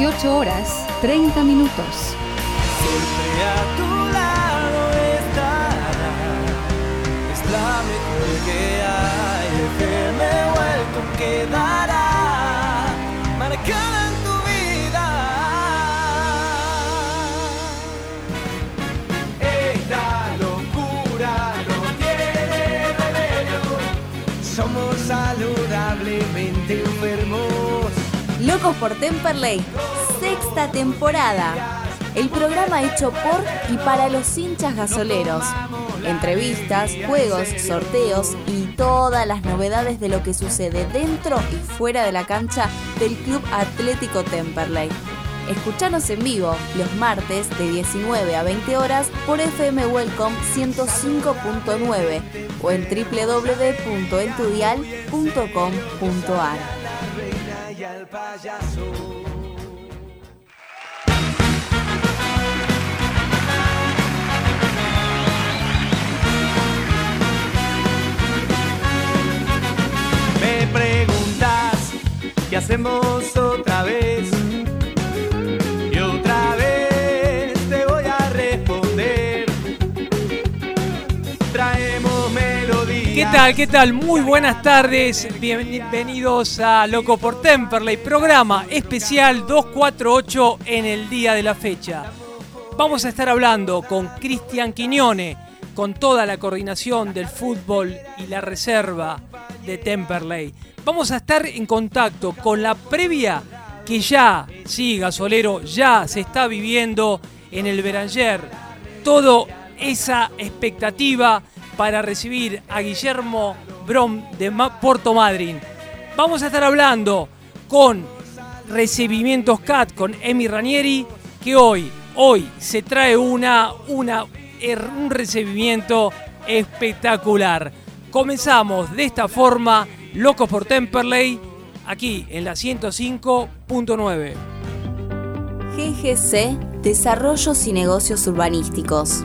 18 horas 30 minutos. Locos por Temperley, sexta temporada. El programa hecho por y para los hinchas gasoleros. Entrevistas, juegos, sorteos y todas las novedades de lo que sucede dentro y fuera de la cancha del Club Atlético Temperley. Escuchanos en vivo los martes de 19 a 20 horas por FM Welcome 105.9 o en www.entudial.com.ar. payaso. Me preguntas qué hacemos tal? ¿Qué tal? Muy buenas tardes. Bienvenidos a Loco por Temperley, programa especial 248 en el día de la fecha. Vamos a estar hablando con Cristian Quiñone, con toda la coordinación del fútbol y la reserva de Temperley. Vamos a estar en contacto con la previa que ya, sí, gasolero, ya se está viviendo en el Beranger. Todo esa expectativa para recibir a Guillermo Brom de Porto Madryn. Vamos a estar hablando con Recibimientos CAT con Emi Ranieri, que hoy, hoy se trae una, una, un recibimiento espectacular. Comenzamos de esta forma, Locos por Temperley, aquí en la 105.9. GGC Desarrollos y Negocios Urbanísticos.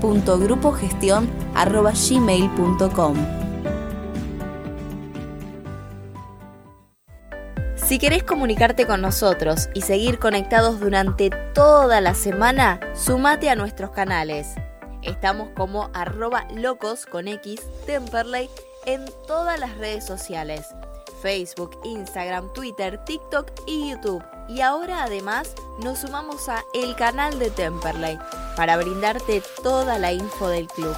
ggc.grupogestion.gmail.com. Si querés comunicarte con nosotros y seguir conectados durante toda la semana, sumate a nuestros canales. Estamos como arroba locos con X Temperley en todas las redes sociales. Facebook, Instagram, Twitter, TikTok y YouTube. Y ahora además nos sumamos a el canal de Temperley para brindarte toda la info del club.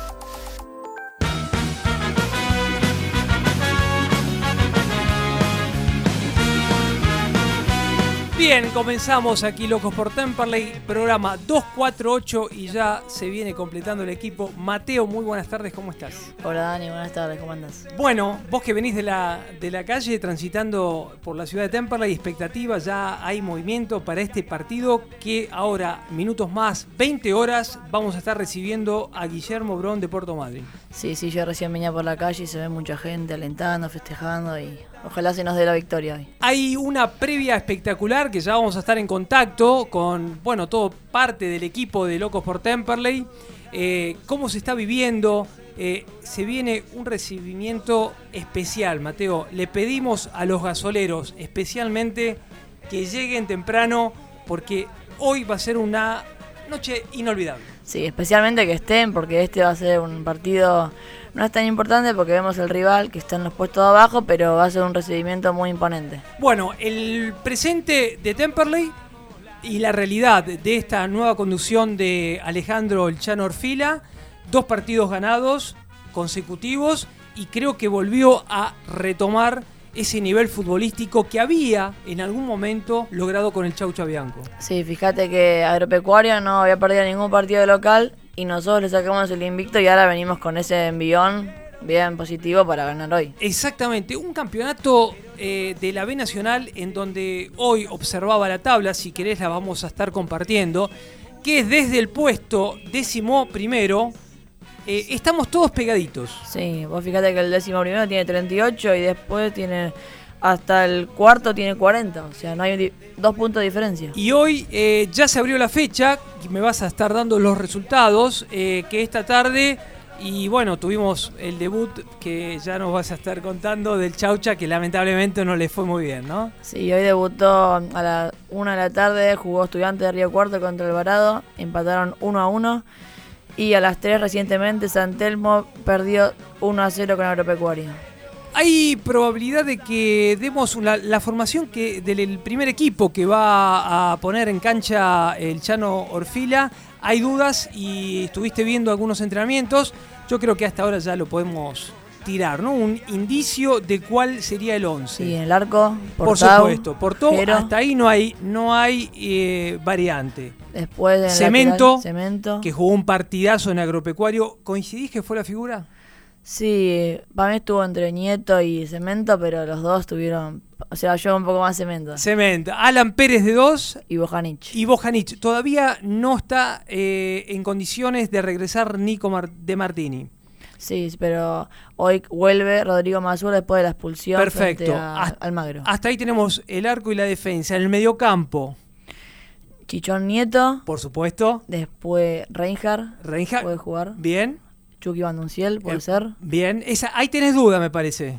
Bien, comenzamos aquí Locos por Temperley, programa 248 y ya se viene completando el equipo. Mateo, muy buenas tardes, ¿cómo estás? Hola Dani, buenas tardes, ¿cómo andas? Bueno, vos que venís de la, de la calle transitando por la ciudad de Temperley, expectativa, ya hay movimiento para este partido que ahora, minutos más, 20 horas, vamos a estar recibiendo a Guillermo Brón de Puerto Madryn. Sí, sí, yo recién venía por la calle y se ve mucha gente alentando, festejando y ojalá se nos dé la victoria hoy. Hay una previa espectacular que ya vamos a estar en contacto con, bueno, todo parte del equipo de Locos por Temperley. Eh, ¿Cómo se está viviendo? Eh, se viene un recibimiento especial, Mateo. Le pedimos a los gasoleros especialmente que lleguen temprano porque hoy va a ser una noche inolvidable. Sí, especialmente que estén porque este va a ser un partido no es tan importante porque vemos el rival que está en los puestos de abajo, pero va a ser un recibimiento muy imponente. Bueno, el presente de Temperley y la realidad de esta nueva conducción de Alejandro El Chano Orfila, dos partidos ganados consecutivos y creo que volvió a retomar ese nivel futbolístico que había en algún momento logrado con el Chaucha Bianco. Sí, fíjate que Agropecuario no había perdido ningún partido de local y nosotros le sacamos el invicto y ahora venimos con ese envión bien positivo para ganar hoy. Exactamente, un campeonato eh, de la B Nacional en donde hoy observaba la tabla, si querés la vamos a estar compartiendo, que es desde el puesto décimo primero, eh, estamos todos pegaditos. Sí, vos fíjate que el décimo primero tiene 38 y después tiene hasta el cuarto tiene 40, o sea, no hay dos puntos de diferencia. Y hoy eh, ya se abrió la fecha, y me vas a estar dando los resultados, eh, que esta tarde, y bueno, tuvimos el debut que ya nos vas a estar contando del Chaucha, que lamentablemente no le fue muy bien, ¿no? Sí, hoy debutó a la 1 de la tarde, jugó estudiante de Río Cuarto contra Alvarado, empataron 1 a 1. Y a las 3 recientemente San Telmo perdió 1 a 0 con Agropecuario. Hay probabilidad de que demos una- la formación que del el primer equipo que va a poner en cancha el Chano Orfila. Hay dudas y estuviste viendo algunos entrenamientos. Yo creo que hasta ahora ya lo podemos tirar, ¿no? Un indicio de cuál sería el 11. Sí, en el arco, Por supuesto, por todo, Jero. hasta ahí no hay, no hay eh, variante. Después el Cemento, lateral, Cemento. Que jugó un partidazo en agropecuario. ¿Coincidís que fue la figura? Sí, para mí estuvo entre Nieto y Cemento, pero los dos tuvieron. O sea, yo un poco más Cemento. Cemento. Alan Pérez de 2 Y Bojanic. y Bojanic. Todavía no está eh, en condiciones de regresar Nico Mar- de Martini. Sí, pero hoy vuelve Rodrigo Mazur después de la expulsión Perfecto. a Hasta- Almagro. Hasta ahí tenemos el arco y la defensa. En el mediocampo, Chichón Nieto, por supuesto. después Reinhardt Reinhardt. puede jugar. Bien. Chucky Bandunciel puede Eh, ser. Bien. Esa, ahí tenés duda, me parece.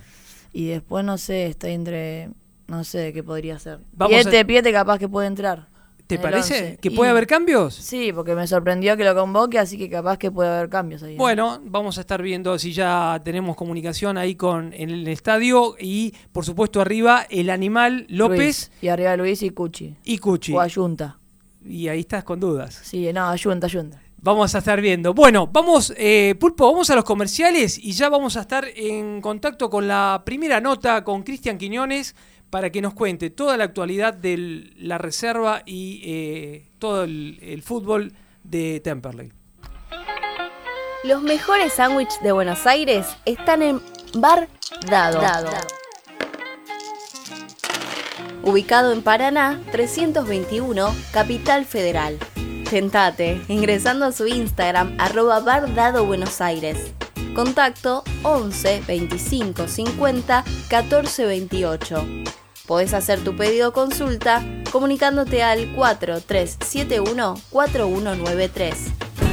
Y después no sé, estoy entre. No sé qué podría ser. Vamos Piete, a- Piete capaz que puede entrar. ¿Te parece que Y- puede haber cambios? Sí, porque me sorprendió que lo convoque, así que capaz que puede haber cambios ahí. Bueno, vamos a estar viendo si ya tenemos comunicación ahí con en el estadio y por supuesto arriba el animal López. Y arriba Luis y Cuchi. y Cuchi. O Ayunta. Y ahí estás con dudas. Sí, no, Ayunta, Ayunta. Vamos a estar viendo. Bueno, vamos, eh, Pulpo, vamos a los comerciales y ya vamos a estar en contacto con la primera nota con Cristian Quiñones para que nos cuente toda la actualidad de la reserva y eh, todo el, fútbol de Temperley. Los mejores sándwiches de Buenos Aires están en Bar Dado. Ubicado en Paraná 321, Capital Federal. Tentate ingresando a su Instagram arroba Bar Dado Buenos Aires. Contacto 11 25 50 14 28. Podés hacer tu pedido o consulta comunicándote al 4371 4193.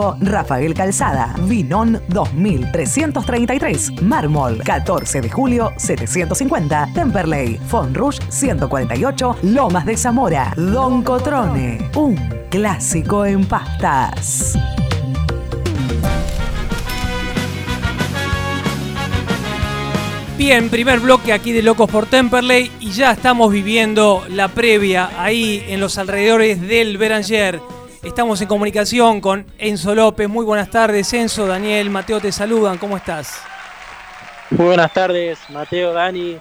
Rafael Calzada, Vinón 2333, Mármol 14 de julio 750, Temperley, Fonrush 148, Lomas de Zamora, Don Cotrone, un clásico en pastas. Bien, primer bloque aquí de Locos por Temperley y ya estamos viviendo la previa ahí en los alrededores del Beranger. Estamos en comunicación con Enzo López. Muy buenas tardes, Enzo, Daniel, Mateo te saludan. ¿Cómo estás? Muy buenas tardes, Mateo, Dani.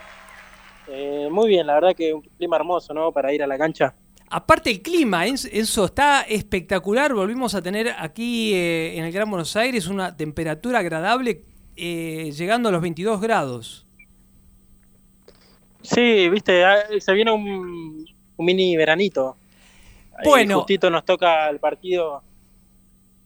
Eh, muy bien, la verdad que un clima hermoso, ¿no? Para ir a la cancha. Aparte el clima, Enzo, está espectacular. Volvimos a tener aquí eh, en el Gran Buenos Aires una temperatura agradable eh, llegando a los 22 grados. Sí, viste, ah, se viene un, mini veranito. Bueno. justito nos toca el partido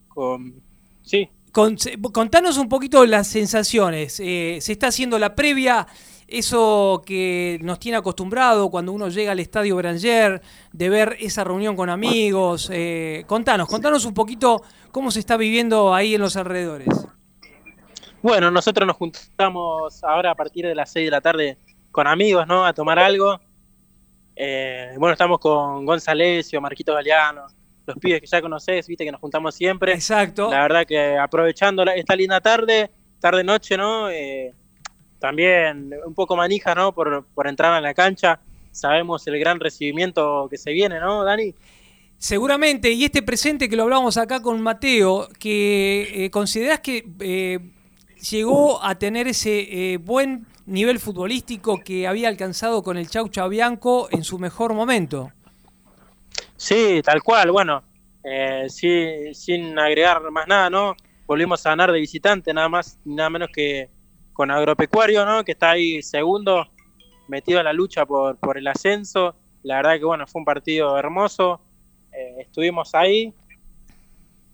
con... Sí. contanos un poquito las sensaciones. Eh, se está haciendo la previa, eso que nos tiene acostumbrado cuando uno llega al Estadio Branger, de ver esa reunión con amigos. Eh, contanos, contanos un poquito cómo se está viviendo ahí en los alrededores. Bueno, nosotros nos juntamos ahora a partir de las 6 de la tarde con amigos, ¿no? A tomar algo. Eh, bueno, estamos con González, Marquito Galeano, los pibes que ya conoces, viste que nos juntamos siempre. Exacto. La verdad que aprovechando esta linda tarde, tarde-noche, ¿no? Eh, también un poco manija, ¿no? Por, por entrar a la cancha. Sabemos el gran recibimiento que se viene, ¿no, Dani? Seguramente, y este presente que lo hablamos acá con Mateo, que eh, considerás que llegó a tener ese buen nivel futbolístico que había alcanzado con el Chau Chabianco en su mejor momento. Sí, tal cual, bueno, eh, sí, sin agregar más nada, ¿no? Volvimos a ganar de visitante, nada más, nada menos que con Agropecuario, ¿no? Que está ahí segundo, metido a la lucha por, por el ascenso. La verdad que, bueno, fue un partido hermoso. Eh, estuvimos ahí.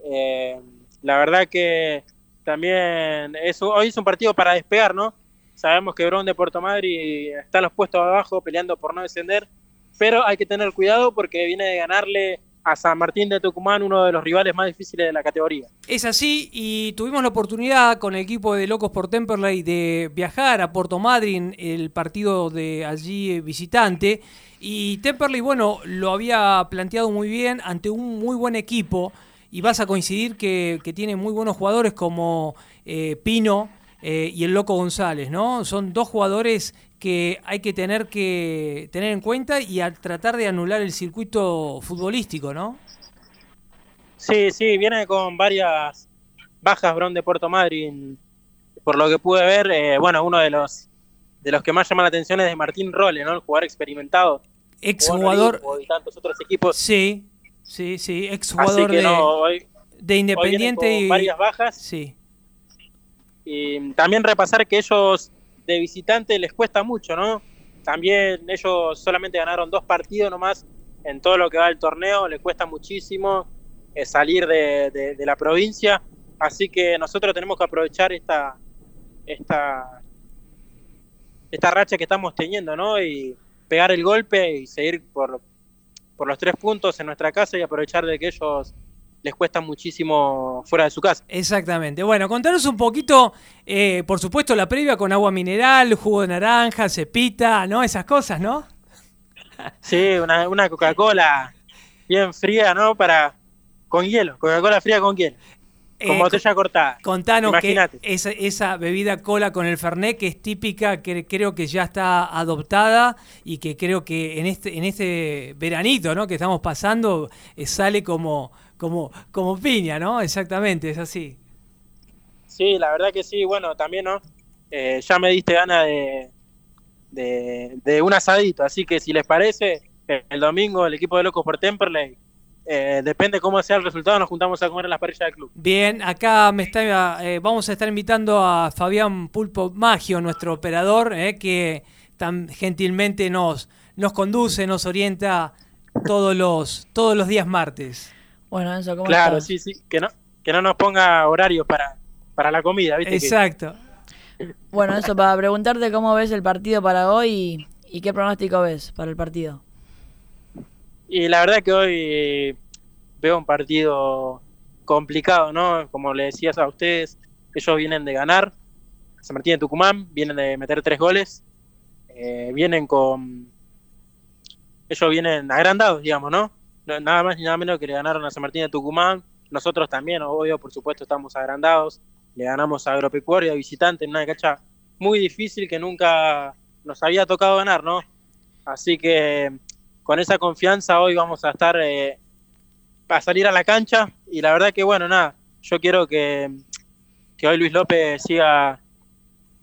Eh, la verdad que también hoy es un partido para despegar, ¿no? Sabemos que Bron de Puerto Madrid está en los puestos abajo peleando por no descender, pero hay que tener cuidado porque viene de ganarle a San Martín de Tucumán, uno de los rivales más difíciles de la categoría. Es así, y tuvimos la oportunidad con el equipo de Locos por Temperley de viajar a Puerto Madryn, el partido de allí eh, visitante, y Temperley, bueno, lo había planteado muy bien ante un muy buen equipo, y vas a coincidir que, tiene muy buenos jugadores como eh, Pino, eh, y el Loco González, ¿no? Son dos jugadores que hay que tener que tener en cuenta y a tratar de anular el circuito futbolístico, ¿no? Sí, sí, viene con varias bajas Bron de Puerto Madryn. Por lo que pude ver, eh, bueno, uno de los de los que más llama la atención es de Martín Role, ¿no? El jugador experimentado. Exjugador. Y tantos otros equipos. Sí, sí, sí, exjugador de, de Independiente y varias bajas. Sí. Y también repasar que ellos de visitante les cuesta mucho, ¿no? También ellos solamente ganaron dos partidos nomás en todo lo que va del torneo, les cuesta muchísimo eh, salir de, la provincia, así que nosotros tenemos que aprovechar esta, esta, esta racha que estamos teniendo, ¿no? Y pegar el golpe y seguir por, por los tres puntos en nuestra casa y aprovechar de que ellos les cuesta muchísimo fuera de su casa. Exactamente. Bueno, contanos un poquito, eh, por supuesto, la previa con agua mineral, jugo de naranja, cepita, ¿no? Esas cosas, ¿no? Sí, una, una Coca-Cola bien fría, ¿no? Para con hielo, Coca-Cola fría con hielo. Con eh, botella cortada. Contanos que esa, esa, bebida cola con el Fernet, que es típica, que creo que ya está adoptada y que creo que en este, en este veranito ¿no? que estamos pasando eh, sale como, como, como piña, ¿no? Exactamente, es así. Sí, la verdad que sí. Bueno, también, ¿no? Eh, ya me diste ganas de, de, un asadito, así que si les parece, el domingo el equipo de Locos por Temperley eh, depende cómo sea el resultado, nos juntamos a comer en la parrilla del club. Bien, acá me está, eh, vamos a estar invitando a Fabián Pulpo Magio, nuestro operador, eh, que tan gentilmente nos, nos conduce, nos orienta todos los, todos los días martes. Bueno, eso, ¿cómo Claro, sí, sí, que no, que no nos ponga horarios para, para la comida, ¿viste? Exacto. Bueno, eso, para preguntarte cómo ves el partido para hoy y qué pronóstico ves para el partido. Y la verdad que hoy veo un partido complicado, ¿no? Como le decías a ustedes, ellos vienen de ganar, San Martín de Tucumán, vienen de meter tres goles, eh, vienen con... Ellos vienen agrandados, digamos, ¿no? Nada más ni nada menos que le ganaron a San Martín de Tucumán, nosotros también, obvio, por supuesto, estamos agrandados, le ganamos a Agropecuario, a visitante, en una cancha muy difícil que nunca nos había tocado ganar, ¿no? Así que con esa confianza hoy vamos a estar eh, a salir a la cancha y la verdad que bueno, nada, yo quiero que, que hoy Luis López siga,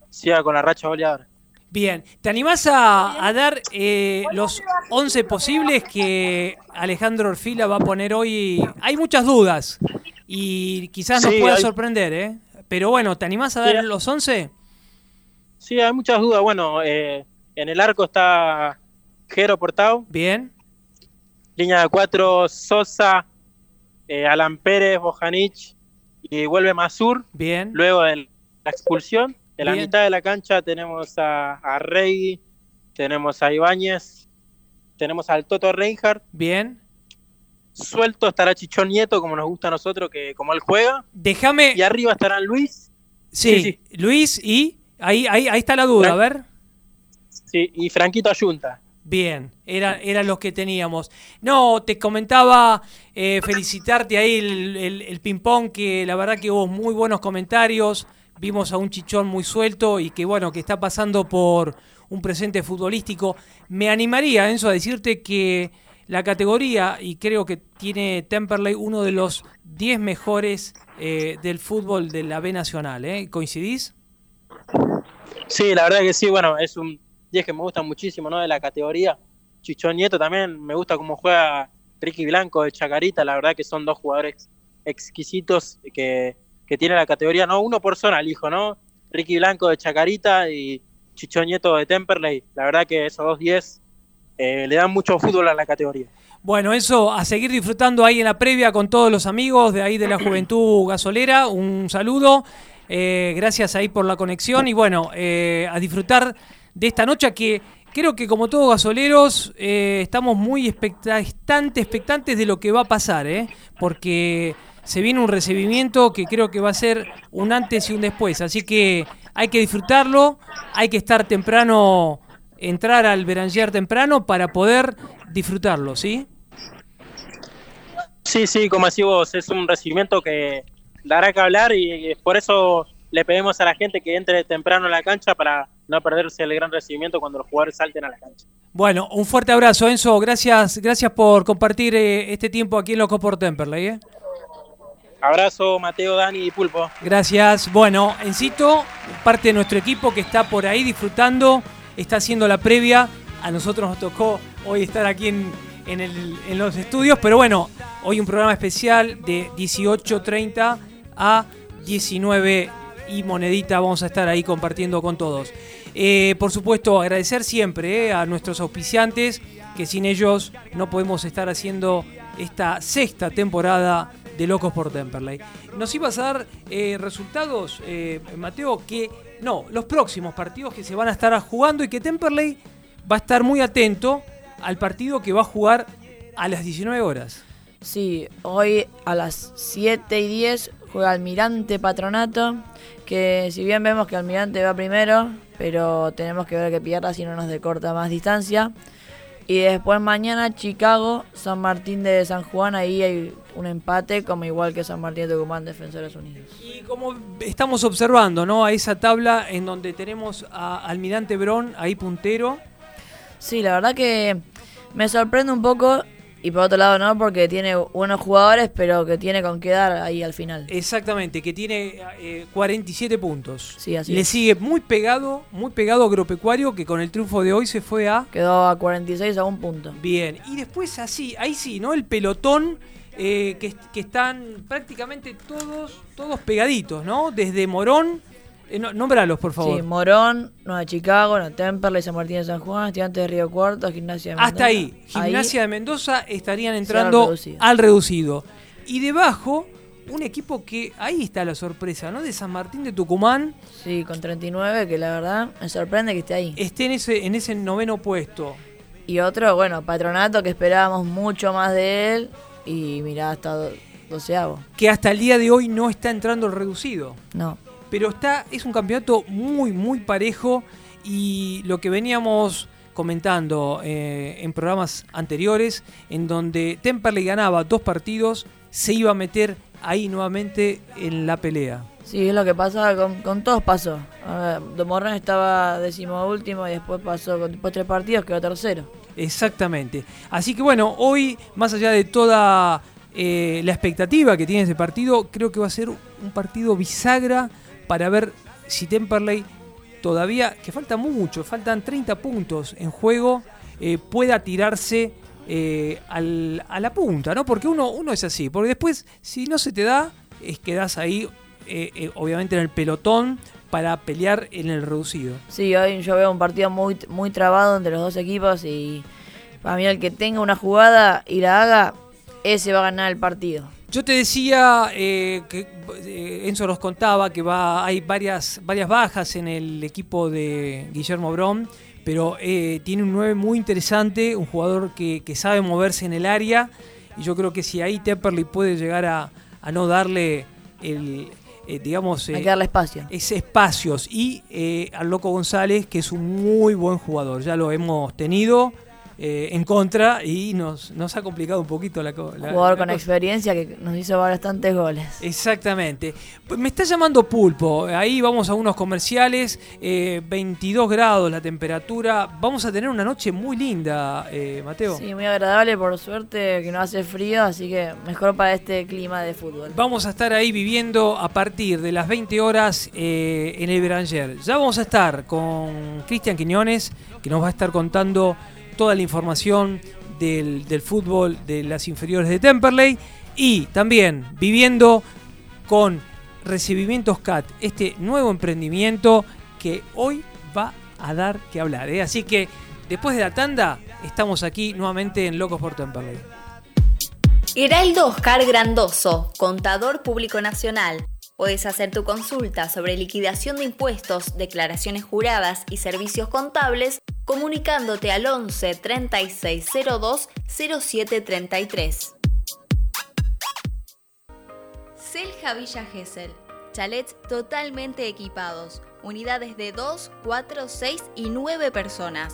siga con la racha goleadora. Bien, ¿te animás a, dar eh, los 11 posibles que Alejandro Orfila va a poner hoy? Hay muchas dudas y quizás nos pueda sorprender, ¿eh? Pero bueno, ¿te animás a dar los 11? Sí, hay muchas dudas. Bueno, eh, en el arco está Jero Portao. Bien. Línea de cuatro, Sosa, eh, Alan Pérez, Bojanich y vuelve Masur. Bien. Luego de la expulsión. En la mitad de la cancha tenemos a, a Rey, tenemos a Ibáñez, tenemos al Toto Reinhardt. Bien. Suelto estará Chichón Nieto, como nos gusta a nosotros, que como él juega. Déjame. Y arriba estarán Luis. Sí, Luis y. Ahí, ahí, ahí está la duda, a ver. Sí, y Franquito Ayunta. Bien, era, eran los que teníamos. No, te comentaba eh, felicitarte ahí el, el, ping-pong, que la verdad que hubo muy buenos comentarios. Vimos a un chichón muy suelto y que bueno, que está pasando por un presente futbolístico. Me animaría, Enzo, a decirte que la categoría, y creo que tiene Temperley uno de los 10 mejores eh, del fútbol de la B Nacional. ¿eh? ¿Coincidís? Sí, la verdad que sí. Bueno, es un es que me gusta muchísimo, ¿no? De la categoría. Chichón Nieto también, me gusta cómo juega Ricky Blanco de Chacarita, la verdad que son dos jugadores exquisitos que, que tiene la categoría, no uno por zona, el hijo, ¿no? Ricky Blanco de Chacarita y Chichón Nieto de Temperley, la verdad que esos dos 10 eh, le dan mucho fútbol a la categoría. Bueno, eso, a seguir disfrutando ahí en la previa con todos los amigos de ahí de la Juventud Gasolera, un saludo, eh, gracias ahí por la conexión y bueno, eh, a disfrutar de esta noche que creo que como todos gasoleros eh, estamos muy expectantes, expectantes de lo que va a pasar, ¿eh? porque se viene un recibimiento que creo que va a ser un antes y un después, así que hay que disfrutarlo, hay que estar temprano, entrar al Beranger temprano para poder disfrutarlo, ¿sí? Sí, sí, como así vos, es un recibimiento que dará que hablar y por eso le pedimos a la gente que entre temprano a la cancha para no perderse el gran recibimiento cuando los jugadores salten a la cancha. Bueno, un fuerte abrazo, Enzo. Gracias, gracias por compartir eh, este tiempo aquí en Loco por Temperley. ¿eh? Abrazo, Mateo, Dani y Pulpo. Gracias. Bueno, Encito, parte de nuestro equipo que está por ahí disfrutando, está haciendo la previa. A nosotros nos tocó hoy estar aquí en, en los estudios, pero bueno, hoy un programa especial de 18.30 a 19 y monedita vamos a estar ahí compartiendo con todos. Eh, por supuesto, agradecer siempre eh, a nuestros auspiciantes, que sin ellos no podemos estar haciendo esta sexta temporada de Locos por Temperley. Nos iba a dar eh, resultados, Mateo, que no, los próximos partidos que se van a estar jugando y que Temperley va a estar muy atento al partido que va a jugar a las 19 horas. Sí, hoy a las 7 y 10 juega Almirante Patronato, que si bien vemos que Almirante va primero, pero tenemos que ver que pierda si no nos decorta más distancia. Y después mañana Chicago, San Martín de San Juan, ahí hay un empate, como igual que San Martín de Tucumán, Defensores Unidos. Y como estamos observando, ¿no? A esa tabla en donde tenemos a Almirante Brón ahí puntero. Sí, la verdad que me sorprende un poco y por otro lado no, porque tiene buenos jugadores, pero que tiene con qué dar ahí al final. Exactamente, que tiene 47 eh, puntos. Sí, así Le sigue muy pegado, muy pegado Agropecuario, que con el triunfo de hoy se fue a... Quedó a 46 a un punto. Bien, y después así, ahí sí, ¿no? El pelotón eh, que, que, están prácticamente todos, todos pegaditos, ¿no? Desde Morón eh, nómbralos, por favor. Sí, Morón, Nueva Chicago, Temperley, San Martín de San Juan, Estudiantes de Río Cuarto, Gimnasia de Mendoza. Hasta ahí, Gimnasia de Mendoza estarían entrando al reducido. Y debajo, un equipo que ahí está la sorpresa, ¿no? De San Martín de Tucumán. Sí, con 39, que la verdad me sorprende que esté ahí. Esté en ese, en ese noveno puesto. Y otro, bueno, Patronato, que esperábamos mucho más de él. Y mirá, ha estado doceavo. que hasta el día de hoy no está entrando el reducido. No. Pero está, es un campeonato muy, muy parejo y lo que veníamos comentando eh, en programas anteriores, en donde Temperley ganaba dos partidos, se iba a meter ahí nuevamente en la pelea. Sí, es lo que pasa, con, con todos pasó. Morán estaba último y después pasó con después tres partidos, quedó tercero. Exactamente. Así que bueno, hoy, más allá de toda eh, la expectativa que tiene ese partido, creo que va a ser un partido bisagra para ver si Temperley todavía, que falta mucho, faltan 30 puntos en juego, eh, pueda tirarse eh, al- a la punta, ¿no? Porque uno, uno es así, porque después, si no se te da, es quedas ahí, eh, eh, obviamente en el pelotón, para pelear en el reducido. Sí, hoy yo veo un partido muy, muy trabado entre los dos equipos y para mí el que tenga una jugada y la haga, ese va a ganar el partido. Yo te decía eh, que eh, Enzo nos contaba que va, hay varias, varias bajas en el equipo de Guillermo Brón, pero eh, tiene un 9 muy interesante, un jugador que, que sabe moverse en el área, y yo creo que si ahí Tepperley puede llegar a, a no darle el, eh, digamos, Hay eh, que darle espacio. ese espacios y eh, al Loco González, que es un muy buen jugador, ya lo hemos tenido eh, en contra y nos, nos ha complicado un poquito la, co- la- Jugador la con cosa. experiencia que nos hizo bastantes goles. Exactamente. Pues me está llamando Pulpo. Ahí vamos a unos comerciales. eh, 22 grados la temperatura. Vamos a tener una noche muy linda, eh, Mateo. Sí, muy agradable, por suerte que no hace frío, así que mejor para este clima de fútbol. Vamos a estar ahí viviendo a partir de las 20 horas eh, en el Beranger. Ya vamos a estar con Cristian Quiñones, que nos va a estar contando toda la información del, del fútbol de las inferiores de Temperley. Y también viviendo con Recibimientos CAT, este nuevo emprendimiento que hoy va a dar que hablar. ¿eh? Así que después de la tanda, estamos aquí nuevamente en Locos por Temperley. Heraldo Oscar Grandoso, contador público nacional. Puedes hacer tu consulta sobre liquidación de impuestos, declaraciones juradas y servicios contables comunicándote al 11 3602 0733. Selja Villa Gesell. Chalets totalmente equipados. Unidades de 2, 4, 6 y 9 personas.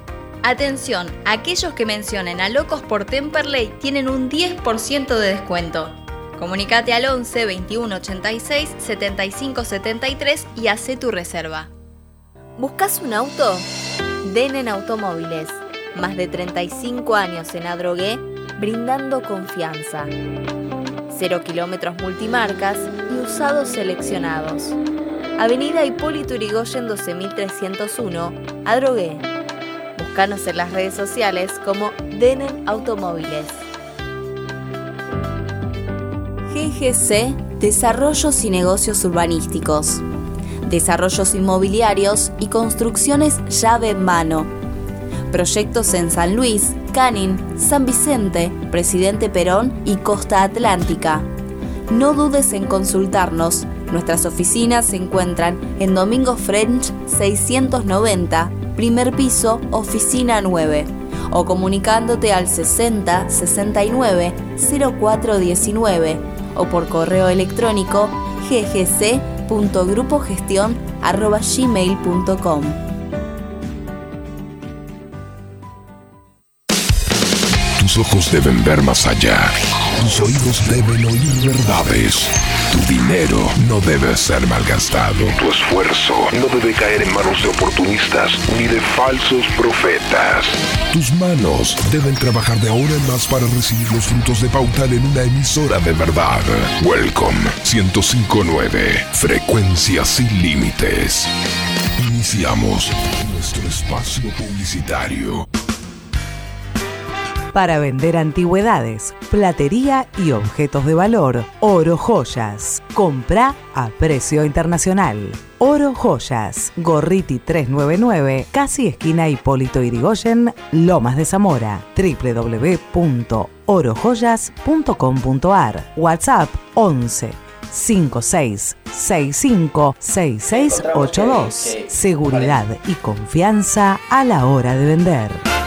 Atención, aquellos que mencionen a Locos por Temperley tienen un 10% de descuento. Comunicate al 11 21 86 75 73 y hace tu reserva. ¿Buscas un auto? Denen Automóviles. Más de 35 años en Adrogué, brindando confianza. Cero kilómetros multimarcas y usados seleccionados. Avenida Hipólito Yrigoyen 12301, Adrogué. Búscanos en las redes sociales como Denen Automóviles. GGC Desarrollos y Negocios Urbanísticos. Desarrollos inmobiliarios y construcciones llave en mano. Proyectos en San Luis, Canin, San Vicente, Presidente Perón y Costa Atlántica. No dudes en consultarnos. Nuestras oficinas se encuentran en Domingo French 690, primer piso, oficina 9, o comunicándote al 60 69 0419 o por correo electrónico ggc.grupogestion@gmail.com. Tus ojos deben ver más allá. Tus oídos deben oír verdades. Tu dinero no debe ser malgastado. Tu esfuerzo no debe caer en manos de oportunistas ni de falsos profetas. Tus manos deben trabajar de ahora en más para recibir los frutos de Pautal en una emisora de verdad. Welcome 1059. Frecuencia sin límites. Iniciamos nuestro espacio publicitario. Para vender antigüedades, platería y objetos de valor. Oro Joyas. Compra a precio internacional. Oro Joyas. Gorriti 399, casi esquina Hipólito Irigoyen, Lomas de Zamora. www.orojoyas.com.ar. WhatsApp 11 5665 6682. Seguridad y confianza a la hora de vender.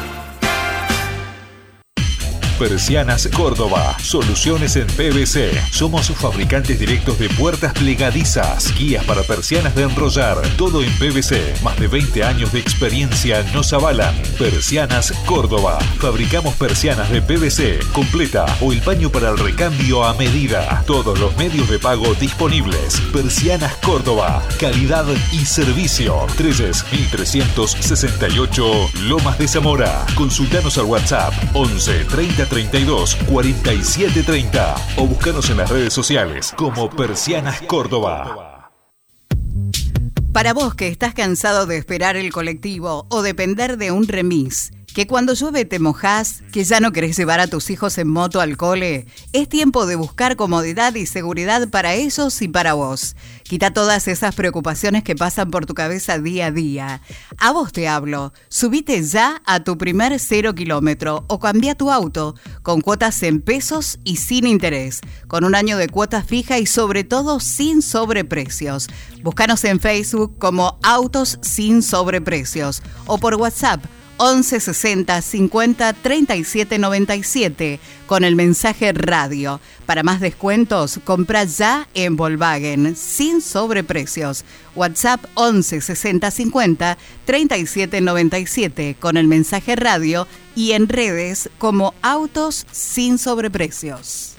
Persianas Córdoba. Soluciones en PVC. Somos fabricantes directos de puertas plegadizas, guías para persianas de enrollar. Todo en PVC. Más de 20 años de experiencia nos avalan. Persianas Córdoba. Fabricamos persianas de PVC completa o el paño para el recambio a medida. Todos los medios de pago disponibles. Persianas Córdoba. Calidad y servicio. 1368 Lomas de Zamora. Consultanos al WhatsApp 11 30 32 47 30 o búscanos en las redes sociales como Persianas Córdoba. Para vos que estás cansado de esperar el colectivo o depender de un remis, que cuando llueve te mojás, que ya no querés llevar a tus hijos en moto al cole, es tiempo de buscar comodidad y seguridad para ellos y para vos. Quita todas esas preocupaciones que pasan por tu cabeza día a día. A vos te hablo. Subite ya a tu primer cero kilómetro o cambia tu auto con cuotas en pesos y sin interés, con un año de cuota fija y sobre todo sin sobreprecios. Búscanos en Facebook como Autos sin sobreprecios o por WhatsApp 11 60 50 37 97 con el mensaje radio. Para más descuentos, compra ya en Volkswagen sin sobreprecios. WhatsApp 11 60 50 37 97 con el mensaje radio y en redes como Autos sin sobreprecios.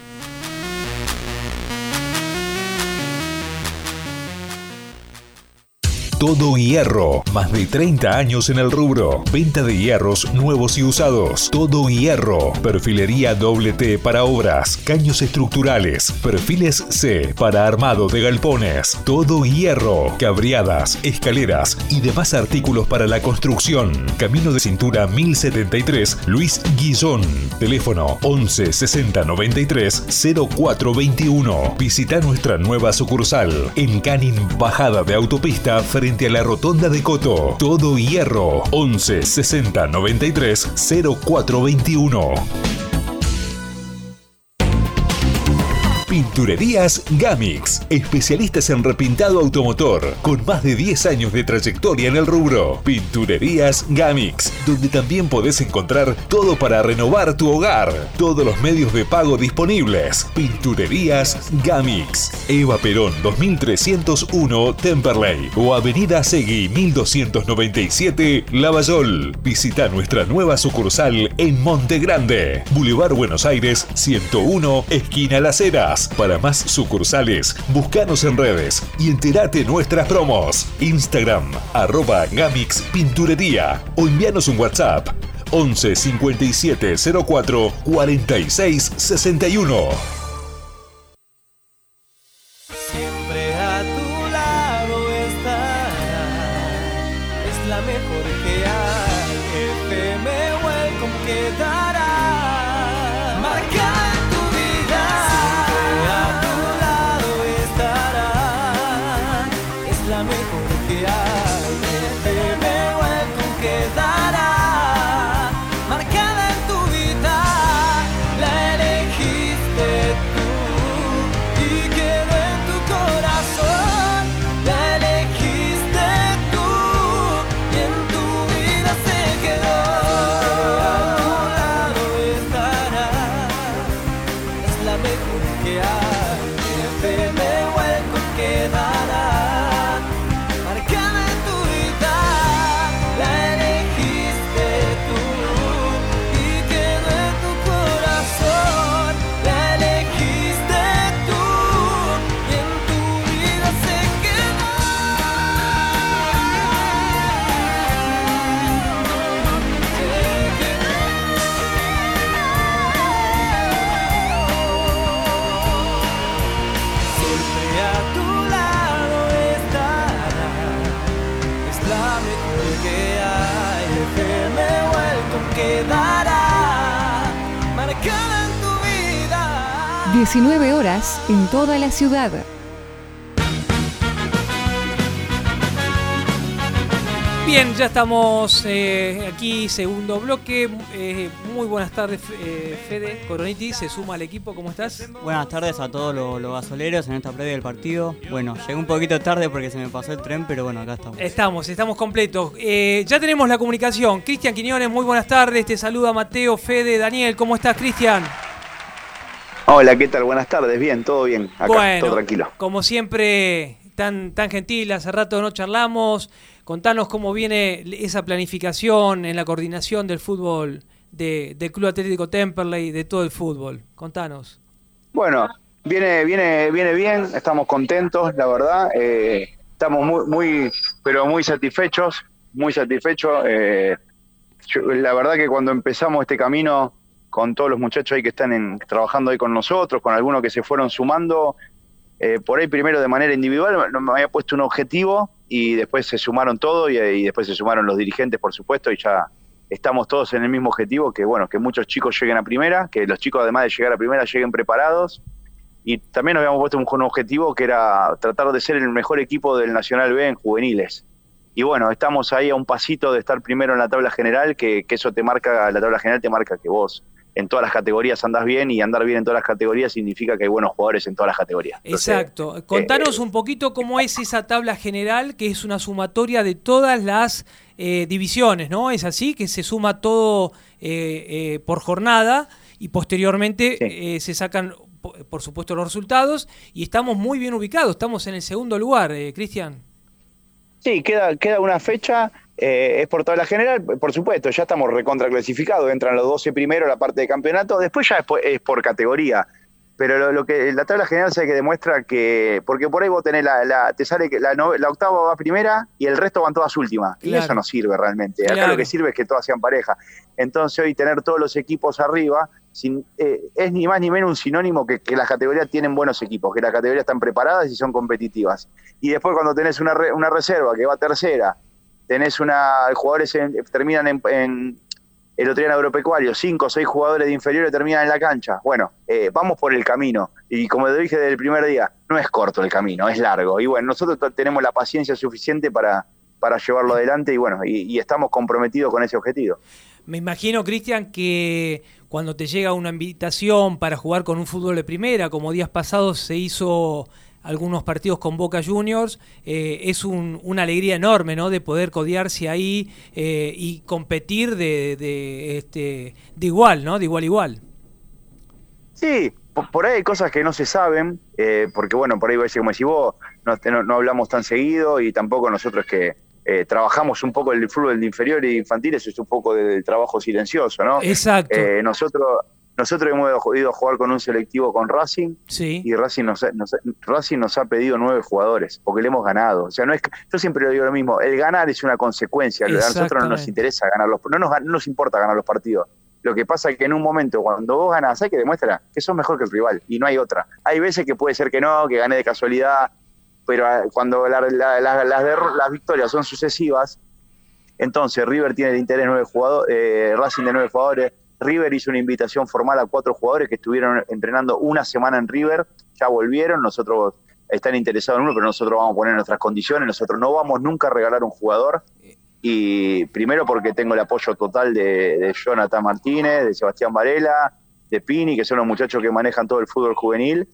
Todo Hierro. Más de 30 años en el rubro. Venta de hierros nuevos y usados. Todo Hierro. Perfilería doble T para obras. Caños estructurales. Perfiles C para armado de galpones. Todo Hierro. Cabriadas, escaleras y demás artículos para la construcción. Camino de cintura 1073 Luis Guillón. Teléfono 11 60 93 0421. Visita nuestra nueva sucursal en Canin Bajada de Autopista frente a la Rotonda de Coto. Todo Hierro 11 60 93 0421. Pinturerías Gamix, especialistas en repintado automotor, con más de 10 años de trayectoria en el rubro. Pinturerías Gamix, donde también podés encontrar todo para renovar tu hogar. Todos los medios de pago disponibles. Pinturerías Gamix. Eva Perón 2301 Temperley o Avenida Segui 1297 Lavallol. Visita nuestra nueva sucursal en Monte Grande, Boulevard Buenos Aires 101, esquina Las Heras. Para más sucursales, búscanos en redes y entérate nuestras promos. Instagram, arroba Gamix Pinturería o envíanos un WhatsApp 11 57 04 46 61. 19 horas en toda la ciudad. Bien, ya estamos eh, aquí, segundo bloque. Eh, muy buenas tardes, eh, Fede Coroniti, se suma al equipo, ¿cómo estás? Buenas tardes a todos los, los gasoleros en esta previa del partido. Bueno, llegué un poquito tarde porque se me pasó el tren, pero bueno, acá estamos. Estamos, estamos completos. Eh, ya tenemos la comunicación. Cristian Quiñones, muy buenas tardes. Te saluda Mateo, Fede, Daniel. ¿Cómo estás, Cristian? Hola, ¿qué tal? Buenas tardes. Bien, todo bien. Acá, Bueno, todo tranquilo. Como siempre, tan, tan gentil, hace rato no charlamos. Contanos cómo viene esa planificación en la coordinación del fútbol de- del Club Atlético Temperley, de todo el fútbol. Contanos. Bueno, viene, viene, viene bien, estamos contentos, la verdad. eh, estamos muy, muy, pero muy satisfechos, muy satisfechos. eh, yo- la verdad que cuando empezamos este camino con todos los muchachos ahí que están en- trabajando ahí con nosotros, con algunos que se fueron sumando, eh, por ahí primero de manera individual me había puesto un objetivo y después se sumaron todos y, después se sumaron los dirigentes, por supuesto, y ya estamos todos en el mismo objetivo, que bueno, que muchos chicos lleguen a primera, que los chicos además de llegar a primera lleguen preparados. Y también nos habíamos puesto un, objetivo que era tratar de ser el mejor equipo del Nacional B en juveniles. Y bueno, estamos ahí a un pasito de estar primero en la tabla general, que eso te marca, la tabla general te marca que vos en todas las categorías andás bien y andar bien en todas las categorías significa que hay buenos jugadores en todas las categorías. Entonces, Exacto. Contanos un poquito cómo es esa tabla general, que es una sumatoria de todas las eh, divisiones, ¿no? Es así, que se suma todo eh, eh, por jornada y posteriormente eh, se sacan, po- por supuesto, los resultados y estamos muy bien ubicados. Estamos en el segundo lugar, eh, Cristian. Sí, queda, queda una fecha, eh, es por toda la general, por supuesto, ya estamos recontra clasificados, entran los 12 primero la parte de campeonato, después ya es por, es por categoría. Pero lo, lo que la tabla general sabe que demuestra que, porque por ahí vos tenés la, la- te sale que la, la octava va primera y el resto van todas últimas. Y eso no sirve realmente. Acá lo que sirve es que todas sean pareja. Entonces hoy tener todos los equipos arriba sin- eh, es ni más ni menos un sinónimo que, que las categorías tienen buenos equipos, que las categorías están preparadas y son competitivas. Y después cuando tenés una, re- una reserva que va tercera, tenés una jugadores en- terminan en, el otro día en agropecuario, cinco o seis jugadores de inferiores terminan en la cancha. Bueno, eh, vamos por el camino. Y como te dije desde el primer día, no es corto el camino, es largo. Y bueno, nosotros tenemos la paciencia suficiente para, para llevarlo adelante y bueno, y, y estamos comprometidos con ese objetivo. Me imagino, Cristian, que cuando te llega una invitación para jugar con un fútbol de primera, como días pasados se hizo algunos partidos con Boca Juniors, eh, es un- una alegría enorme, ¿no? De poder codearse ahí eh, y competir de, de, este, de igual, ¿no? De igual a igual. Sí, por, ahí hay cosas que no se saben, eh, porque bueno, por ahí va a decir, como decís vos, no, no, no hablamos tan seguido y tampoco nosotros que eh, trabajamos un poco el fútbol de inferior y infantiles, es un poco del trabajo silencioso, ¿no? Exacto. Eh, nosotros, nosotros hemos ido a jugar con un selectivo con Racing Sí. y Racing nos, Racing nos ha pedido nueve jugadores porque le hemos ganado. O sea, no es yo siempre lo digo lo mismo, el ganar es una consecuencia. A nosotros no nos interesa ganar los no nos, no nos importa ganar los partidos. Lo que pasa es que en un momento, cuando vos ganás, hay que demostrar que sos mejor que el rival y no hay otra. Hay veces que puede ser que no, que gané de casualidad, pero ah, cuando la- la- la- las, las victorias son sucesivas, entonces River tiene de interés nueve jugadores, eh, Racing de nueve jugadores. River hizo una invitación formal a cuatro jugadores que estuvieron entrenando una semana en River, ya volvieron, nosotros están interesados en uno, pero nosotros vamos a poner nuestras condiciones, nosotros no vamos nunca a regalar un jugador, y primero porque tengo el apoyo total de, Jonathan Martínez, de Sebastián Varela, de Pini, que son los muchachos que manejan todo el fútbol juvenil,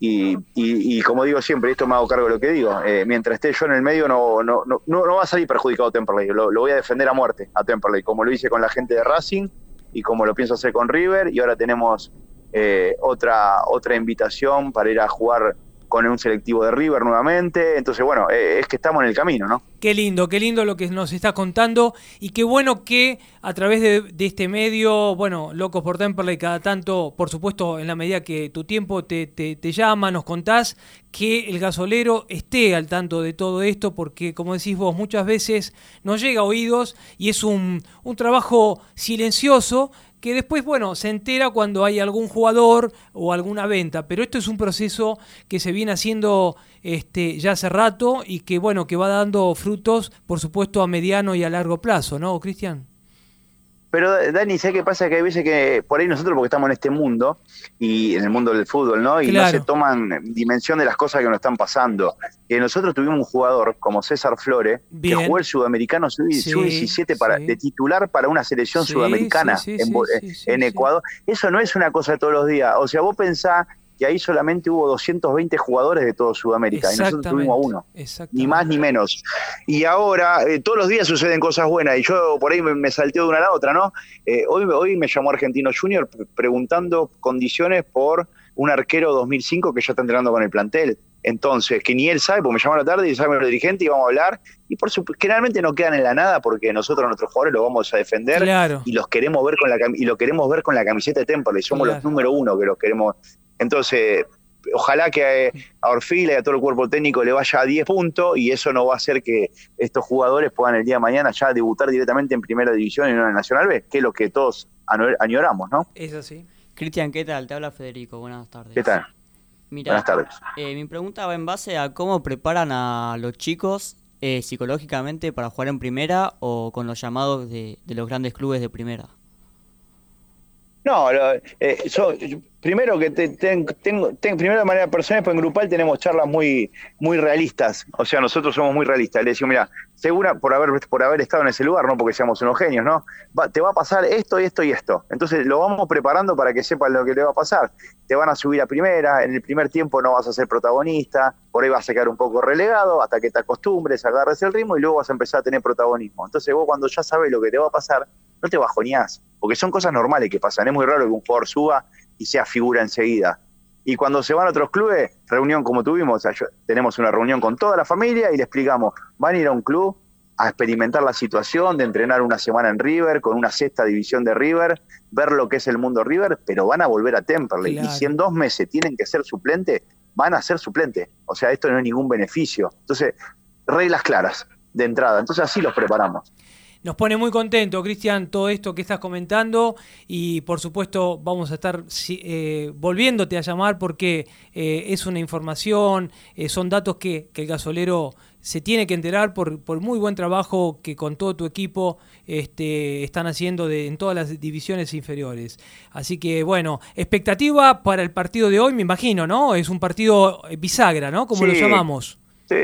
y, y- y como digo siempre, esto me hago cargo de lo que digo, eh, mientras esté yo en el medio no, no, no, no, no va a salir perjudicado Temperley, lo, lo voy a defender a muerte a Temperley, como lo hice con la gente de Racing y como lo pienso hacer con River, y ahora tenemos eh, otra, otra invitación para ir a jugar con un selectivo de River nuevamente, entonces bueno, eh, es que estamos en el camino, ¿no? Qué lindo, qué lindo lo que nos está contando y qué bueno que a través de, este medio, bueno, Locos por Temperley, cada tanto, por supuesto, en la medida que tu tiempo te, te, te llama, nos contás que el gasolero esté al tanto de todo esto, porque como decís vos, muchas veces nos llega a oídos y es un, un trabajo silencioso que después, bueno, se entera cuando hay algún jugador o alguna venta, pero esto es un proceso que se viene haciendo este, ya hace rato y que, bueno, que va dando frutos, por supuesto, a mediano y a largo plazo, ¿no, Cristian? Pero Dani, ¿sabes qué pasa? Que hay veces que por ahí nosotros, porque estamos en este mundo, y en el mundo del fútbol, ¿no? Y no se toman dimensión de las cosas que nos están pasando. Que nosotros tuvimos un jugador como César Flores, que jugó el sudamericano sub- Sí, sub-17 para, sí. de titular para una selección Sí, sudamericana en, en. Ecuador. Eso no es una cosa de todos los días. O sea, vos pensás que ahí solamente hubo 220 jugadores de todo Sudamérica y nosotros tuvimos a uno ni más ni menos. Y ahora, eh, todos los días suceden cosas buenas y yo por ahí me, me salteo de una a la otra, ¿no? Eh, hoy, hoy me llamó Argentino Junior pre- preguntando condiciones por un arquero 2005 que ya está entrenando con el plantel. Entonces, que ni él sabe, porque me llamó a la tarde y sabe el dirigente y vamos a hablar. Y por supuesto, generalmente no quedan en la nada porque nosotros nuestros jugadores los vamos a defender Claro. y los queremos ver con la y lo queremos ver con la camiseta de Temperley. Somos Claro. los número uno que los queremos. Entonces, ojalá que a Orfila y a todo el cuerpo técnico le vaya a 10 puntos y eso no va a hacer que estos jugadores puedan el día de mañana ya debutar directamente en primera división y no en Nacional B, que es lo que todos añoramos, ¿no? Es así. Cristian, ¿qué tal? Te habla Federico, buenas tardes. ¿Qué tal? Mira, Buenas tardes. eh, mi pregunta va en base a cómo preparan a los chicos eh, psicológicamente para jugar en primera o con los llamados de, de los grandes clubes de primera. No, lo- eh, so- primero que te- ten- ten- primero de manera personal, pues en grupal tenemos charlas muy, muy realistas. O sea, nosotros somos muy realistas. Le decimos, mira, segura por haber, por haber estado en ese lugar, no porque seamos unos genios, ¿no? Te va a pasar esto, esto y esto. Entonces lo vamos preparando para que sepan lo que le va a pasar. Te van a subir a primera, en el primer tiempo no vas a ser protagonista, por ahí vas a quedar un poco relegado hasta que te acostumbres, agarres el ritmo y luego vas a empezar a tener protagonismo. Entonces vos cuando ya sabes lo que te va a pasar, no te bajoneás, porque son cosas normales que pasan. Es muy raro que un jugador suba y sea figura enseguida. Y cuando se van a otros clubes, reunión como tuvimos, o sea, yo- tenemos una reunión con toda la familia y le explicamos, van a ir a un club a experimentar la situación de entrenar una semana en River, con una sexta división de River, ver lo que es el mundo River, pero van a volver a Temperley. Claro. Y si en dos meses tienen que ser suplente, van a ser suplente. O sea, esto no es ningún beneficio. Entonces, reglas claras de entrada. Entonces así los preparamos. Nos pone muy contento, Cristian, todo esto que estás comentando y por supuesto vamos a estar eh, volviéndote a llamar porque eh, es una información, eh, son datos que, que el gasolero se tiene que enterar por, por muy buen trabajo que con todo tu equipo este, están haciendo de, en todas las divisiones inferiores. Así que bueno, expectativa para el partido de hoy, me imagino, ¿no? Es un partido bisagra, ¿no? Como lo llamamos. Sí.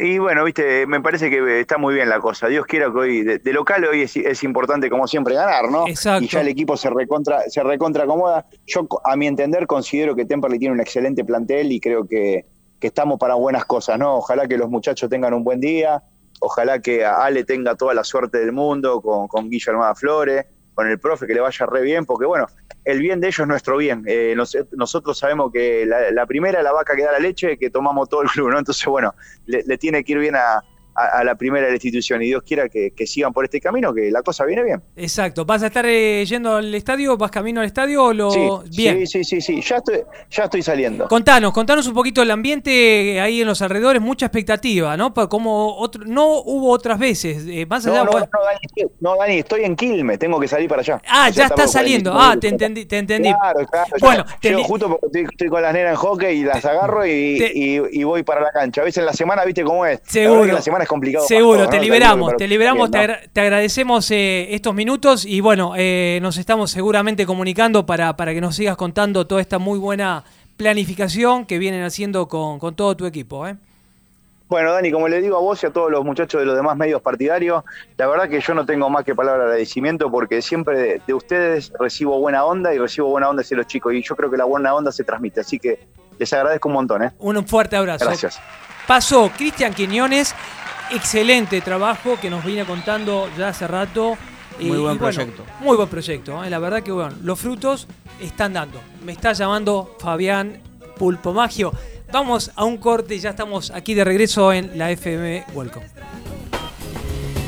Y bueno, viste, me parece que está muy bien la cosa. Dios quiera que hoy, de, de local hoy es, es importante como siempre ganar, ¿no? Exacto. Y ya el equipo se recontra, se recontra acomoda. Yo, a mi entender, considero que Temperley tiene un excelente plantel y creo que, que estamos para buenas cosas, ¿no? Ojalá que los muchachos tengan un buen día, ojalá que Ale tenga toda la suerte del mundo con, con Guillermo Flores, con el profe, que le vaya re bien, porque bueno, el bien de ellos es nuestro bien. Eh, nos- nosotros sabemos que la, primera la vaca que da la leche, que tomamos todo el club, ¿no? Entonces, bueno, le, le tiene que ir bien a, a- a la primera de la institución y Dios quiera que, que sigan por este camino, que la cosa viene bien. Exacto. ¿Vas a estar eh, yendo al estadio? ¿Vas camino al estadio? o Lo... Sí, Bien. sí, sí, sí, sí, ya estoy, ya estoy saliendo. Contanos, contanos un poquito el ambiente ahí en los alrededores, mucha expectativa, ¿no? Como otro, no hubo otras veces, eh, más allá. No, no, bueno- no, Dani, estoy- no, Dani, estoy en Quilmes, tengo que salir para allá. Ah, O sea, ya está saliendo. 45 Ah, te entendí, te entendí. Claro, claro. yo Bueno, te li- justo porque estoy, estoy con las nenas en hockey y las agarro y, Te- y- y voy para la cancha. A veces en la semana, ¿viste cómo es? Seguro. la semana complicado. Seguro, todos, te ¿no? liberamos, te liberamos, te, agradecemos eh, estos minutos y bueno, eh, nos estamos seguramente comunicando para, para que nos sigas contando toda esta muy buena planificación que vienen haciendo con, con todo tu equipo. ¿eh? Bueno, Dani, como le digo a vos y a todos los muchachos de los demás medios partidarios, la verdad que yo no tengo más que palabra de agradecimiento porque siempre de, de ustedes recibo buena onda y recibo buena onda hacia los chicos y yo creo que la buena onda se transmite, así que les agradezco un montón, ¿eh? Un fuerte abrazo. Gracias. Pasó Cristian Quiñones, excelente trabajo que nos viene contando ya hace rato. Y- Muy buen y bueno, proyecto. muy buen proyecto, ¿eh? la verdad que bueno, los frutos están dando. Me está llamando Fabián Pulpo Magio. Vamos a un corte ya estamos aquí de regreso en la FM Welcome.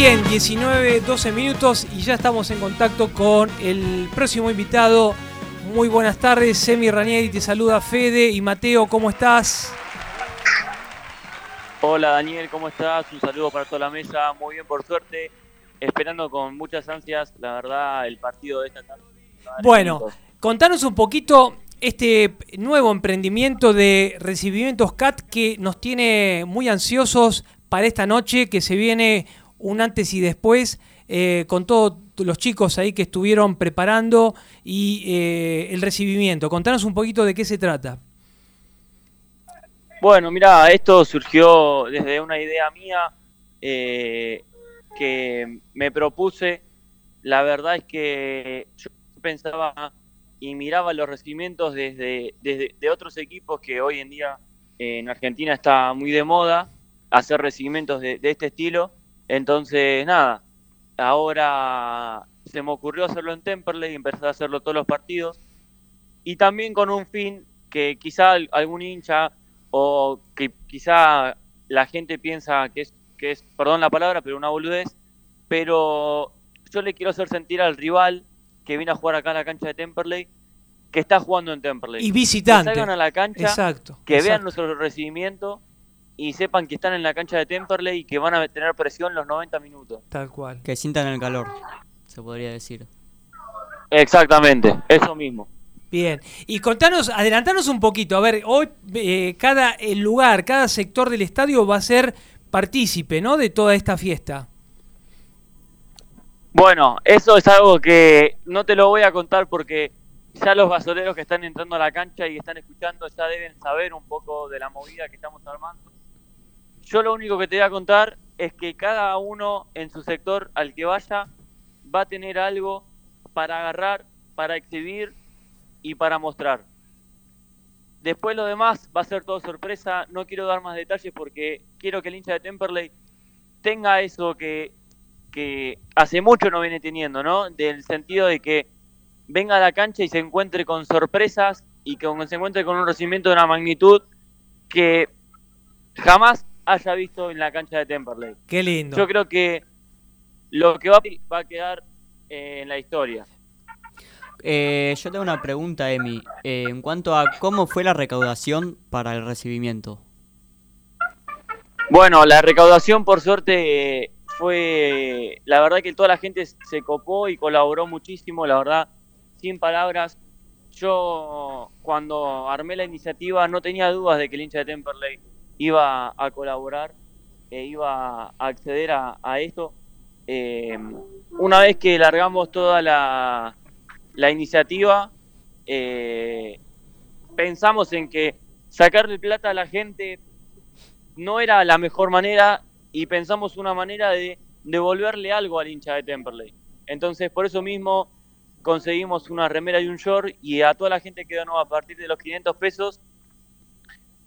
Bien, 19, 12 minutos y ya estamos en contacto con el próximo invitado. Muy buenas tardes, Semi Ranieri, te saluda Fede y Mateo, ¿cómo estás? Hola Daniel, ¿cómo estás? Un saludo para toda la mesa, muy bien por suerte, esperando con muchas ansias, la verdad, el partido de esta tarde. Bueno, contanos un poquito este nuevo emprendimiento de recibimientos CAT que nos tiene muy ansiosos para esta noche, que se viene un antes y después eh, con todos los chicos ahí que estuvieron preparando y eh, el recibimiento. Contanos un poquito de qué se trata. Bueno, mira, esto surgió desde una idea mía eh, que me propuse. La verdad es que yo pensaba y miraba los recibimientos desde, desde de otros equipos que hoy en día en Argentina está muy de moda hacer recibimientos de este estilo entonces, nada, ahora se me ocurrió hacerlo en Temperley y empecé a hacerlo todos los partidos. Y también con un fin que quizá algún hincha o que quizá la gente piensa que es, que es, perdón la palabra, pero una boludez, pero yo le quiero hacer sentir al rival que viene a jugar acá en la cancha de Temperley que está jugando en Temperley. Y visitante. Que salgan a la cancha, exacto, que exacto. vean nuestro recibimiento y sepan que están en la cancha de Temperley y que van a tener presión los 90 minutos. Tal cual. Que sientan el calor, se podría decir. Exactamente, eso mismo. Bien, y contanos, adelantanos un poquito, a ver, hoy eh, cada el lugar, cada sector del estadio va a ser partícipe, ¿no? De toda esta fiesta. Bueno, eso es algo que no te lo voy a contar porque ya los basoleros que están entrando a la cancha y están escuchando ya deben saber un poco de la movida que estamos armando. Yo lo único que te voy a contar es que cada uno en su sector al que vaya va a tener algo para agarrar, para exhibir y para mostrar. Después lo demás va a ser todo sorpresa, no quiero dar más detalles porque quiero que el hincha de Temperley tenga eso que, que hace mucho no viene teniendo, ¿no? Del sentido de que venga a la cancha y se encuentre con sorpresas y que se encuentre con un recibimiento de una magnitud que jamás haya visto en la cancha de Temperley. Qué lindo. Yo creo que lo que va, va a quedar eh, en la historia. Eh, yo tengo una pregunta, Emi. Eh, en cuanto a cómo fue la recaudación para el recibimiento. Bueno, la recaudación por suerte fue, la verdad que toda la gente se copó y colaboró muchísimo, la verdad, sin palabras. Yo cuando armé la iniciativa no tenía dudas de que el hincha de Temperley iba a colaborar e iba a acceder a, esto. Eh, una vez que largamos toda la, la iniciativa, eh, pensamos en que sacarle plata a la gente no era la mejor manera y pensamos una manera de devolverle algo al hincha de Temperley. Entonces, por eso mismo conseguimos una remera y un short y a toda la gente que donó a partir de los 500 pesos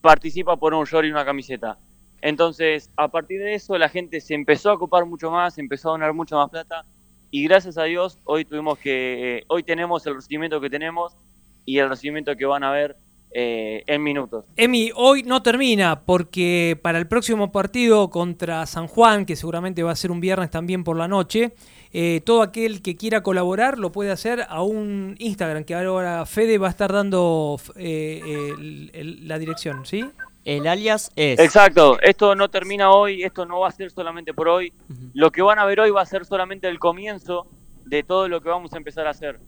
participa por un short y una camiseta. Entonces, a partir de eso, la gente se empezó a ocupar mucho más, empezó a donar mucho más plata y gracias a Dios hoy tuvimos que, eh, hoy tenemos el recibimiento que tenemos y el recibimiento que van a ver eh, en minutos. Emi, hoy no termina porque para el próximo partido contra San Juan, que seguramente va a ser un viernes también por la noche, eh, todo aquel que quiera colaborar lo puede hacer a un Instagram que ahora Fede va a estar dando eh, el- el- la dirección, ¿sí? El alias es. Exacto, esto no termina hoy, esto no va a ser solamente por hoy. Lo que van a ver hoy va a ser solamente el comienzo de todo lo que vamos a empezar a hacer.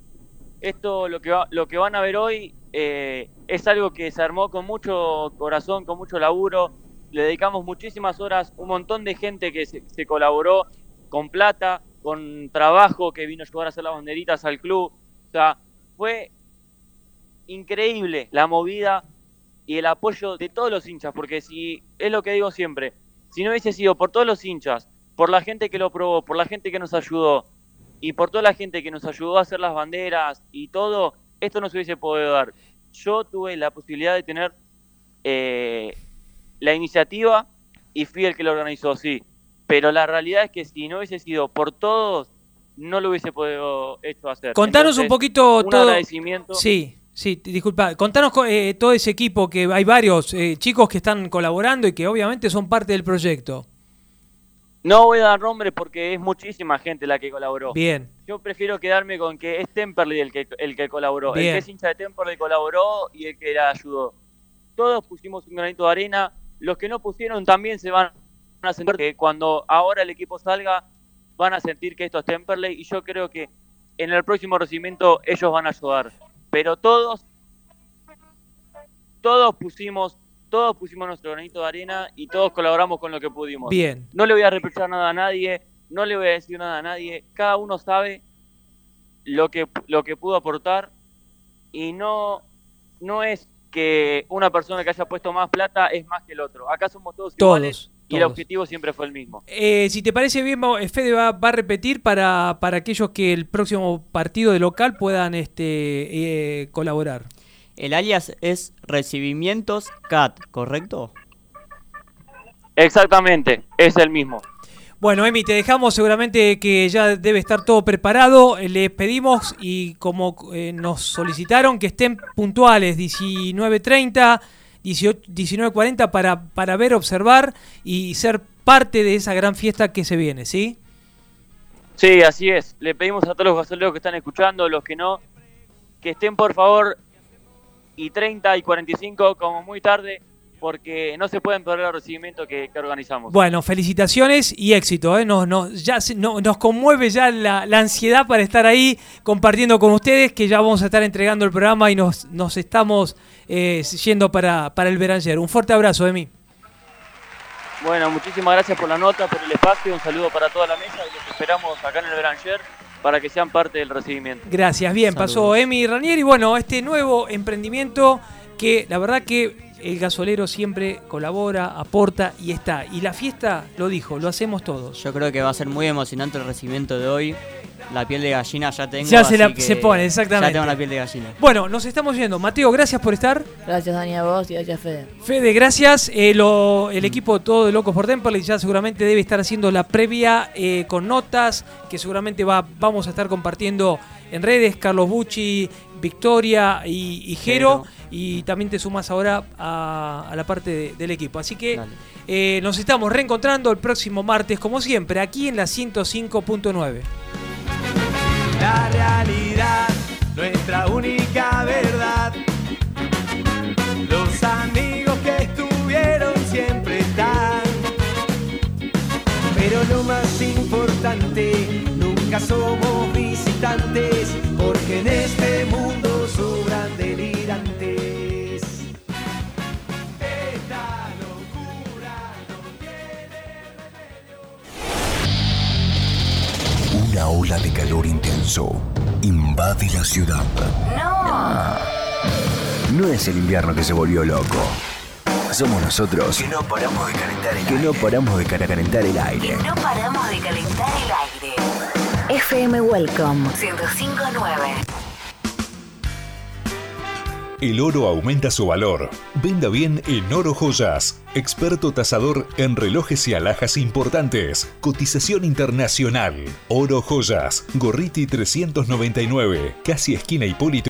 Esto, lo que, va- lo que van a ver hoy, eh, es algo que se armó con mucho corazón, con mucho laburo. Le dedicamos muchísimas horas, un montón de gente que se, se colaboró con plata, con trabajo, que vino a ayudar a hacer las banderitas al club. O sea, fue increíble la movida y el apoyo de todos los hinchas, porque si es lo que digo siempre, si no hubiese sido por todos los hinchas, por la gente que lo probó, por la gente que nos ayudó y por toda la gente que nos ayudó a hacer las banderas y todo, esto no se hubiese podido dar. Yo tuve la posibilidad de tener eh, la iniciativa y fui el que lo organizó, sí. Pero la realidad es que si no hubiese sido por todos, no lo hubiese podido hecho hacer. Contanos un poquito un todo. agradecimiento. Sí, sí, disculpa. Contanos co- eh, todo ese equipo que hay varios eh, chicos que están colaborando y que obviamente son parte del proyecto. No voy a dar nombre porque es muchísima gente la que colaboró. Bien. Yo prefiero quedarme con que es Temperley el que, el que colaboró. El que es hincha de Temperley colaboró y el que la ayudó. Todos pusimos un granito de arena. Los que no pusieron también se van a sentir que cuando ahora el equipo salga van a sentir que esto es Temperley y yo creo que en el próximo recibimiento ellos van a ayudar. Pero todos, todos pusimos, todos pusimos nuestro granito de arena y todos colaboramos con lo que pudimos. Bien. No le voy a reprochar nada a nadie, no le voy a decir nada a nadie. Cada uno sabe lo que, lo que pudo aportar y no, no es que una persona que haya puesto más plata es más que el otro. Acá somos todos, Todos, iguales y el objetivo siempre fue el mismo. Eh, si te parece bien, vamos- Fede va, va a repetir para, para aquellos que el próximo partido de local puedan este, eh, colaborar. El alias es Recibimientos CAT, ¿correcto? Exactamente, es el mismo. Bueno, Emi, te dejamos seguramente que ya debe estar todo preparado. Eh, Les pedimos y como eh, nos solicitaron que estén puntuales 19.30, 18 19.40 para, para ver, observar y ser parte de esa gran fiesta que se viene, ¿sí? Sí, así es. Le pedimos a todos los gasoleros que están escuchando, los que no, que estén por favor y 30 y 45 como muy tarde, porque no se pueden perder el recibimiento que, que organizamos. Bueno, felicitaciones y éxito. ¿eh? Nos, nos- ya no- nos conmueve ya la, la ansiedad para estar ahí compartiendo con ustedes, que ya vamos a estar entregando el programa y nos, nos estamos eh, yendo para, para el Beranger. Un fuerte abrazo, Emi. Bueno, muchísimas gracias por la nota, por el espacio, un saludo para toda la mesa y los esperamos acá en el Beranger para que sean parte del recibimiento. Gracias, bien, pasó Emi Ranieri. Bueno, este nuevo emprendimiento que la verdad que el gasolero siempre colabora, aporta y está. Y la fiesta, lo dijo, lo hacemos todos. Yo creo que va a ser muy emocionante el recibimiento de hoy. La piel de gallina ya tengo. Ya se la- se pone, exactamente. Ya tengo la piel de gallina. Bueno, nos estamos yendo. Mateo, gracias por estar. Gracias, Dani, a vos y gracias, Fede. Fede, gracias. Eh, lo- el equipo todo de Locos por Temperley ya seguramente debe estar haciendo la previa eh, con notas que seguramente va, vamos a estar compartiendo en redes. Carlos Bucci, Victoria y, y Jero. Y también te sumas ahora a, a la parte de- del equipo. Así que eh, nos estamos reencontrando el próximo martes, como siempre, aquí en la 105.9. La realidad, nuestra única verdad. Los amigos que estuvieron siempre están. Pero lo más importante, nunca somos visitantes, porque en este mundo Una ola de calor intenso invade la ciudad. No es el invierno que se volvió loco. Somos nosotros que no paramos de calentar el, que no paramos de calentar el aire. No paramos de calentar el aire. FM Welcome 1059. El oro aumenta su valor. Venda bien en Oro Joyas. Experto tasador en relojes y alhajas importantes. Cotización internacional. Oro Joyas. Gorriti 399. Casi esquina Hipólito.